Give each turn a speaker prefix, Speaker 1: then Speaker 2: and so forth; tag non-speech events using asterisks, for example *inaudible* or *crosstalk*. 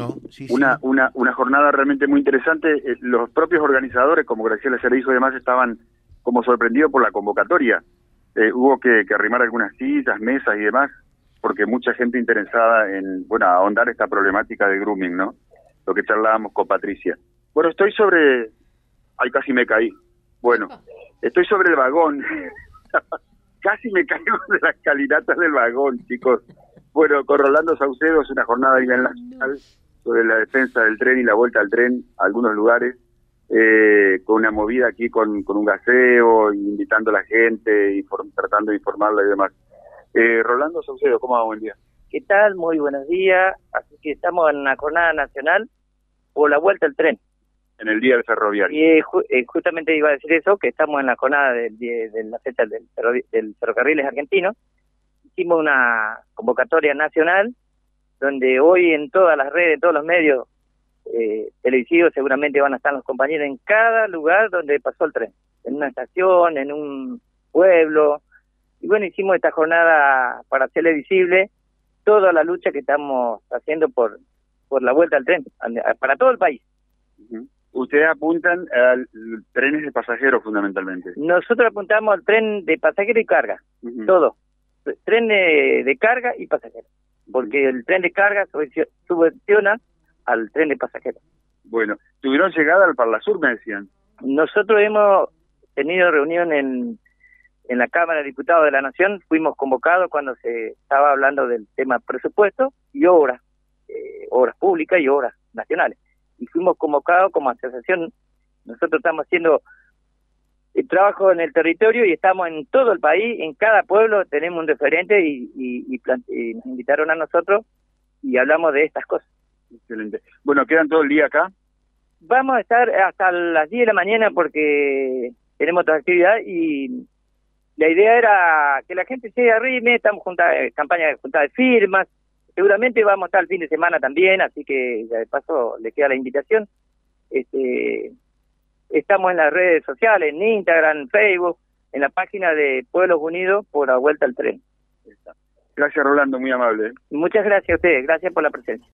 Speaker 1: no?
Speaker 2: una, una, una jornada realmente muy interesante. Eh, los propios organizadores, como Graciela Servijo y demás, estaban como sorprendidos por la convocatoria. Eh, hubo que, que arrimar algunas sillas, mesas y demás, porque mucha gente interesada en, bueno, ahondar esta problemática de grooming, ¿no? Lo que charlábamos con Patricia. Bueno, estoy sobre... Ay, casi me caí. Bueno, *laughs* estoy sobre el vagón. *laughs* casi me caigo de las calinatas del vagón, chicos. Bueno, con Rolando Saucedo es una jornada a nivel nacional sobre la defensa del tren y la vuelta al tren a algunos lugares, eh, con una movida aquí con, con un gaseo, invitando a la gente, y tratando de informarla y demás. Eh, Rolando Saucedo, ¿cómo va? Buen día.
Speaker 3: ¿Qué tal? Muy buenos días. Así que estamos en una jornada nacional por la vuelta al tren.
Speaker 2: En el día del ferroviario.
Speaker 3: Y eh, eh, justamente iba a decir eso, que estamos en la jornada de, de, la fecha del, del ferrocarriles argentino. Hicimos una convocatoria nacional donde hoy en todas las redes, en todos los medios eh, televisivos seguramente van a estar los compañeros en cada lugar donde pasó el tren. En una estación, en un pueblo, y bueno, hicimos esta jornada para hacerle visible toda la lucha que estamos haciendo por, por la vuelta al tren, para todo el país.
Speaker 2: Ustedes apuntan a trenes de pasajeros fundamentalmente.
Speaker 3: Nosotros apuntamos al tren de pasajeros y carga, todo. Tren de, carga y pasajeros. Porque el tren de carga subvenciona al tren de pasajeros.
Speaker 2: Bueno, ¿tuvieron llegada al Parlasur, me decían?
Speaker 3: Nosotros hemos tenido reunión en en la Cámara de Diputados de la Nación fuimos convocados cuando se estaba hablando del tema presupuesto y obras, eh, obras públicas y obras nacionales. Y fuimos convocados como asociación. Nosotros estamos haciendo trabajo en el territorio y estamos en todo el país, en cada pueblo tenemos un referente y, y, nos invitaron a nosotros y hablamos de estas cosas.
Speaker 2: Excelente. Bueno, ¿quedan todo el día acá?
Speaker 3: Vamos a estar hasta las 10 de la mañana porque tenemos otra actividad y la idea era que la gente se arrime, estamos junta, eh, campaña de junta de firmas, seguramente vamos a estar el fin de semana también, así que de paso le queda la invitación. Este, estamos en las redes sociales, en Instagram, Facebook, en la página de Pueblos Unidos por la vuelta al tren.
Speaker 2: Gracias Rolando, muy amable.
Speaker 3: Muchas gracias a ustedes, gracias por la presencia.